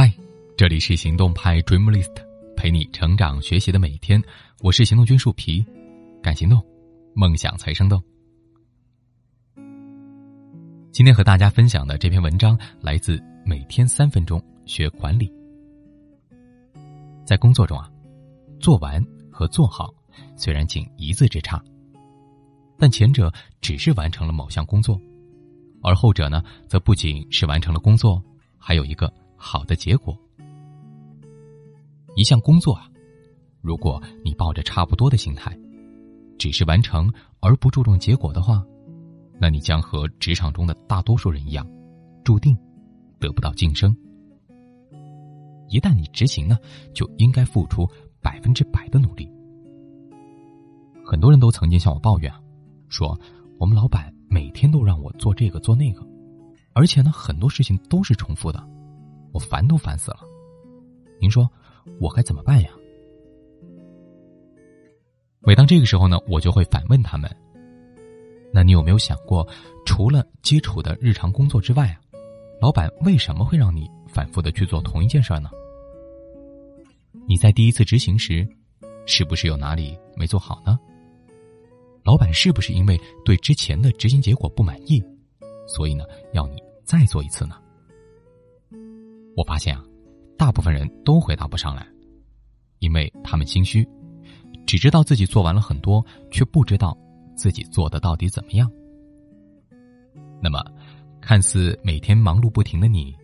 嗨，这里是行动派 Dreamlist，陪你成长学习的每一天。我是行动君树皮，敢行动，梦想才生动。今天和大家分享的这篇文章来自《每天三分钟学管理》。在工作中啊，做完和做好虽然仅一字之差，但前者只是完成了某项工作，而后者呢，则不仅是完成了工作，还有一个。好的结果，一项工作啊，如果你抱着差不多的心态，只是完成而不注重结果的话，那你将和职场中的大多数人一样，注定得不到晋升。一旦你执行呢，就应该付出百分之百的努力。很多人都曾经向我抱怨，说我们老板每天都让我做这个做那个，而且呢，很多事情都是重复的。我烦都烦死了，您说我该怎么办呀？每当这个时候呢，我就会反问他们：那你有没有想过，除了基础的日常工作之外啊，老板为什么会让你反复的去做同一件事呢？你在第一次执行时，是不是有哪里没做好呢？老板是不是因为对之前的执行结果不满意，所以呢要你再做一次呢？我发现啊，大部分人都回答不上来，因为他们心虚，只知道自己做完了很多，却不知道自己做的到底怎么样。那么，看似每天忙碌不停的你，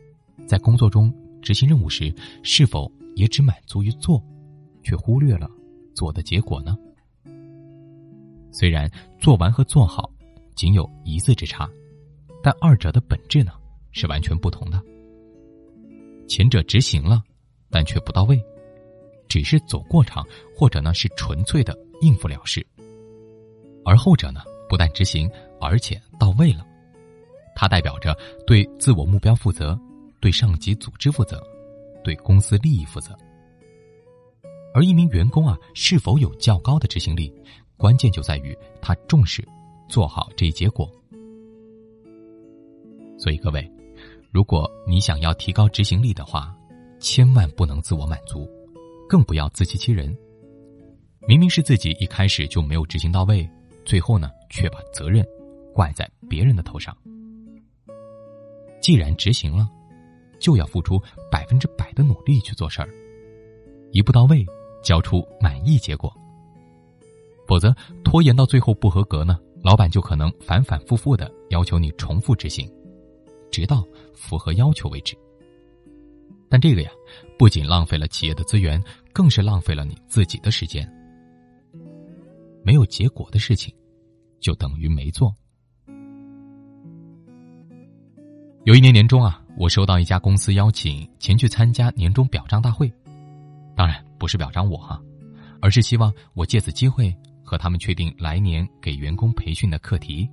在工作中执行任务时，是否也只满足于做，却忽略了做的结果呢？虽然做完和做好仅有一字之差，但二者的本质呢是完全不同的。前者执行了，但却不到位，只是走过场，或者呢是纯粹的应付了事；而后者呢，不但执行，而且到位了。它代表着对自我目标负责，对上级组织负责，对公司利益负责。而一名员工啊，是否有较高的执行力，关键就在于他重视做好这一结果。所以各位。如果你想要提高执行力的话，千万不能自我满足，更不要自欺欺人。明明是自己一开始就没有执行到位，最后呢却把责任怪在别人的头上。既然执行了，就要付出百分之百的努力去做事儿，一步到位，交出满意结果。否则拖延到最后不合格呢，老板就可能反反复复的要求你重复执行。直到符合要求为止。但这个呀，不仅浪费了企业的资源，更是浪费了你自己的时间。没有结果的事情，就等于没做。有一年年终啊，我收到一家公司邀请前去参加年终表彰大会，当然不是表彰我哈，而是希望我借此机会和他们确定来年给员工培训的课题。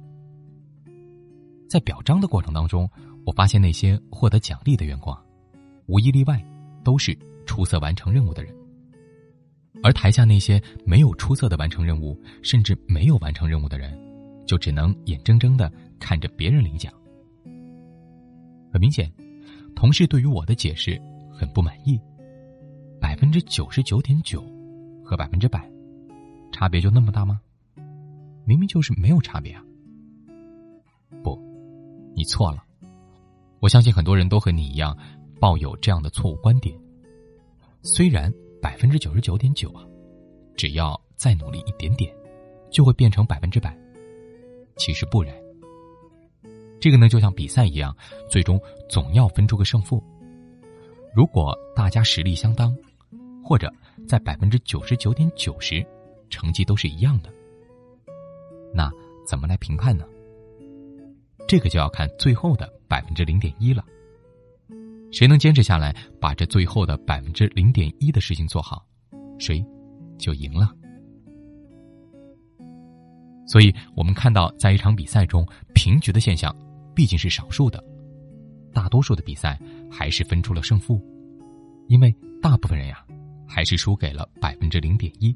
在表彰的过程当中。我发现那些获得奖励的员工，无一例外都是出色完成任务的人，而台下那些没有出色的完成任务，甚至没有完成任务的人，就只能眼睁睁的看着别人领奖。很明显，同事对于我的解释很不满意。百分之九十九点九和百分之百，差别就那么大吗？明明就是没有差别啊！不，你错了。我相信很多人都和你一样，抱有这样的错误观点。虽然百分之九十九点九啊，只要再努力一点点，就会变成百分之百。其实不然。这个呢，就像比赛一样，最终总要分出个胜负。如果大家实力相当，或者在百分之九十九点九十，成绩都是一样的，那怎么来评判呢？这个就要看最后的百分之零点一了。谁能坚持下来，把这最后的百分之零点一的事情做好，谁就赢了。所以，我们看到，在一场比赛中，平局的现象毕竟是少数的，大多数的比赛还是分出了胜负，因为大部分人呀，还是输给了百分之零点一。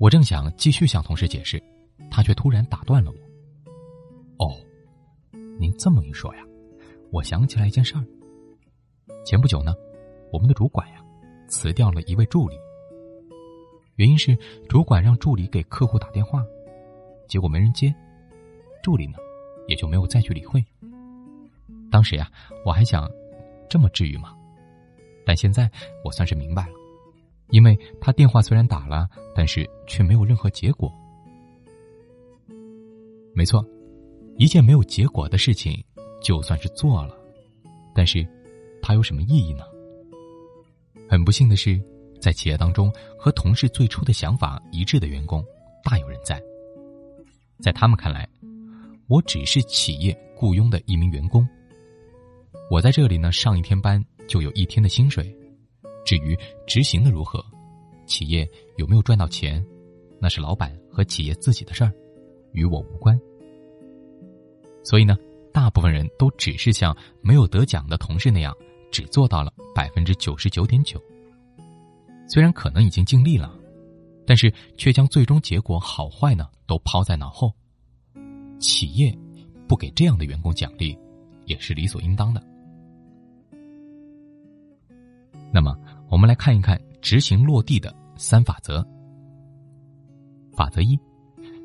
我正想继续向同事解释，他却突然打断了我。哦，您这么一说呀，我想起来一件事儿。前不久呢，我们的主管呀辞掉了一位助理，原因是主管让助理给客户打电话，结果没人接，助理呢也就没有再去理会。当时呀，我还想，这么至于吗？但现在我算是明白了，因为他电话虽然打了，但是却没有任何结果。没错，一件没有结果的事情，就算是做了，但是，它有什么意义呢？很不幸的是，在企业当中，和同事最初的想法一致的员工大有人在。在他们看来，我只是企业雇佣的一名员工。我在这里呢，上一天班就有一天的薪水。至于执行的如何，企业有没有赚到钱，那是老板和企业自己的事儿，与我无关。所以呢，大部分人都只是像没有得奖的同事那样，只做到了百分之九十九点九。虽然可能已经尽力了，但是却将最终结果好坏呢都抛在脑后。企业不给这样的员工奖励，也是理所应当的。那么，我们来看一看执行落地的三法则。法则一：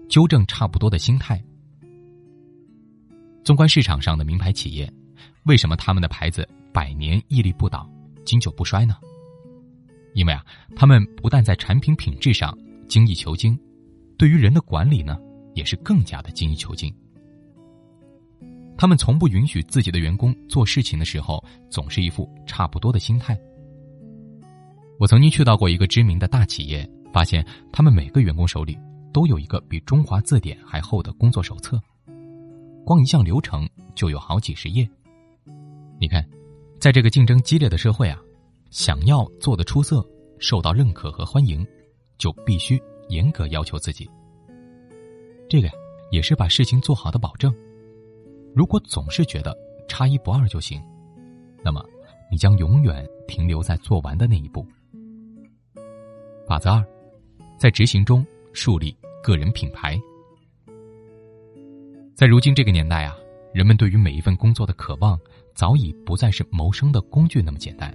纠正差不多的心态。纵观市场上的名牌企业，为什么他们的牌子百年屹立不倒、经久不衰呢？因为啊，他们不但在产品品质上精益求精，对于人的管理呢，也是更加的精益求精。他们从不允许自己的员工做事情的时候总是一副差不多的心态。我曾经去到过一个知名的大企业，发现他们每个员工手里都有一个比中华字典还厚的工作手册。光一项流程就有好几十页。你看，在这个竞争激烈的社会啊，想要做的出色、受到认可和欢迎，就必须严格要求自己。这个呀，也是把事情做好的保证。如果总是觉得差一不二就行，那么你将永远停留在做完的那一步。法则二，在执行中树立个人品牌。在如今这个年代啊，人们对于每一份工作的渴望，早已不再是谋生的工具那么简单。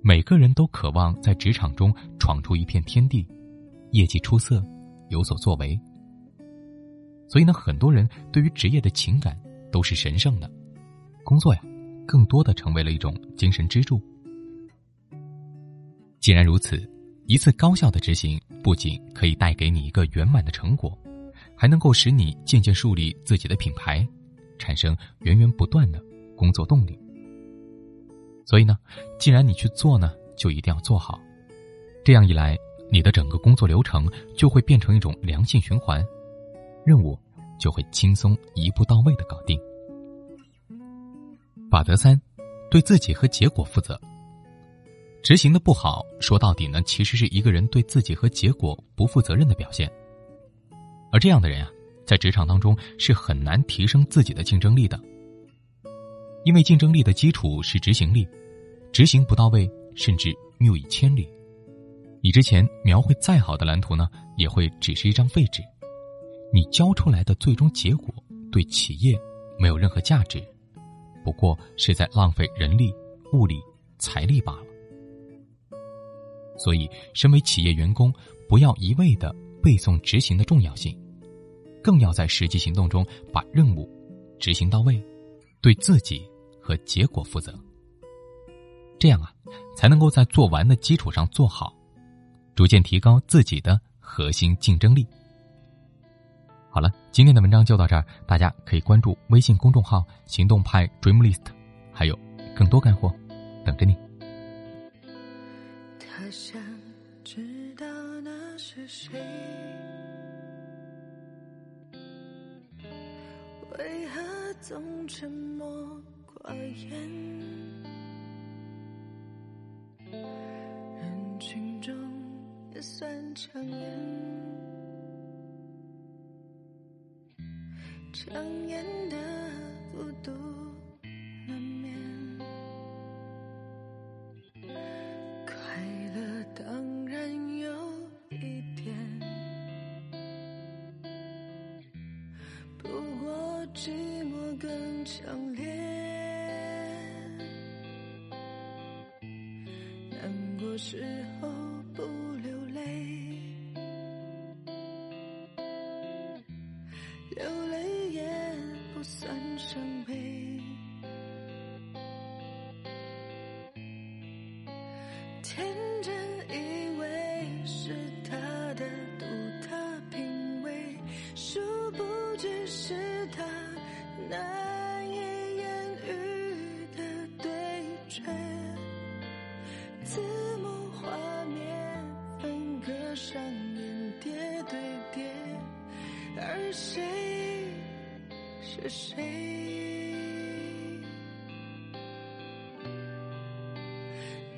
每个人都渴望在职场中闯出一片天地，业绩出色，有所作为。所以呢，很多人对于职业的情感都是神圣的，工作呀，更多的成为了一种精神支柱。既然如此，一次高效的执行不仅可以带给你一个圆满的成果。还能够使你渐渐树立自己的品牌，产生源源不断的工作动力。所以呢，既然你去做呢，就一定要做好。这样一来，你的整个工作流程就会变成一种良性循环，任务就会轻松一步到位的搞定。法则三，对自己和结果负责。执行的不好，说到底呢，其实是一个人对自己和结果不负责任的表现。而这样的人啊，在职场当中是很难提升自己的竞争力的，因为竞争力的基础是执行力，执行不到位，甚至谬以千里，你之前描绘再好的蓝图呢，也会只是一张废纸，你交出来的最终结果对企业没有任何价值，不过是在浪费人力、物力、财力罢了。所以，身为企业员工，不要一味的。背诵执行的重要性，更要在实际行动中把任务执行到位，对自己和结果负责。这样啊，才能够在做完的基础上做好，逐渐提高自己的核心竞争力。好了，今天的文章就到这儿，大家可以关注微信公众号“行动派 Dream List”，还有更多干货等着你。那是谁。为何总沉默寡言，人群中也算抢眼，抢眼的孤独难免。快乐当时候不流泪，流泪也不算伤悲。天真。是谁？是谁？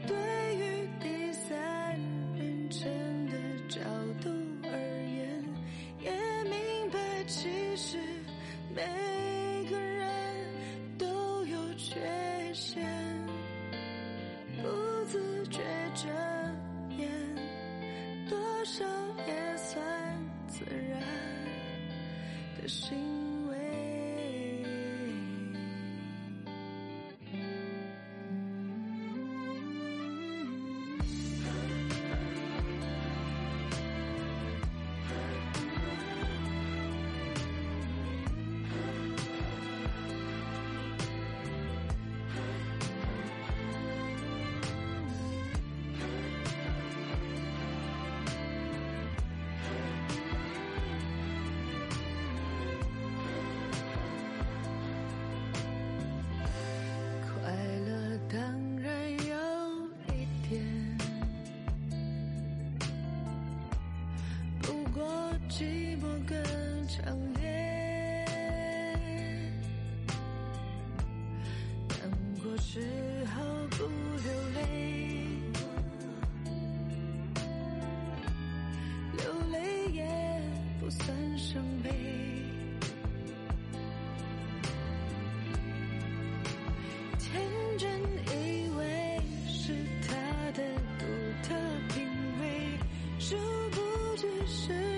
对于第三人称的角度而言也明白其实每个人都有缺陷不自觉遮掩多少强烈难过之后不流泪，流泪也不算伤悲。天真以为是他的独特品味，殊不知是。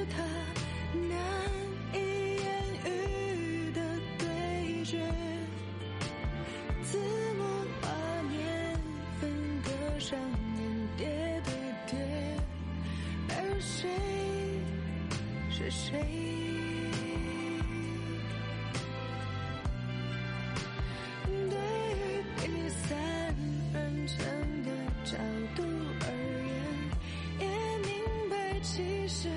是谁对于第三人称的角度而言也明白其实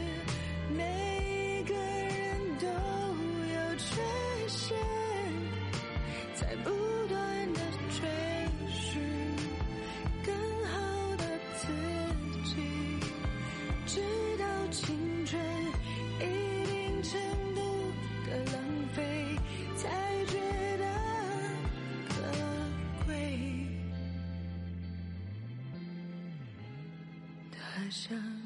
我想。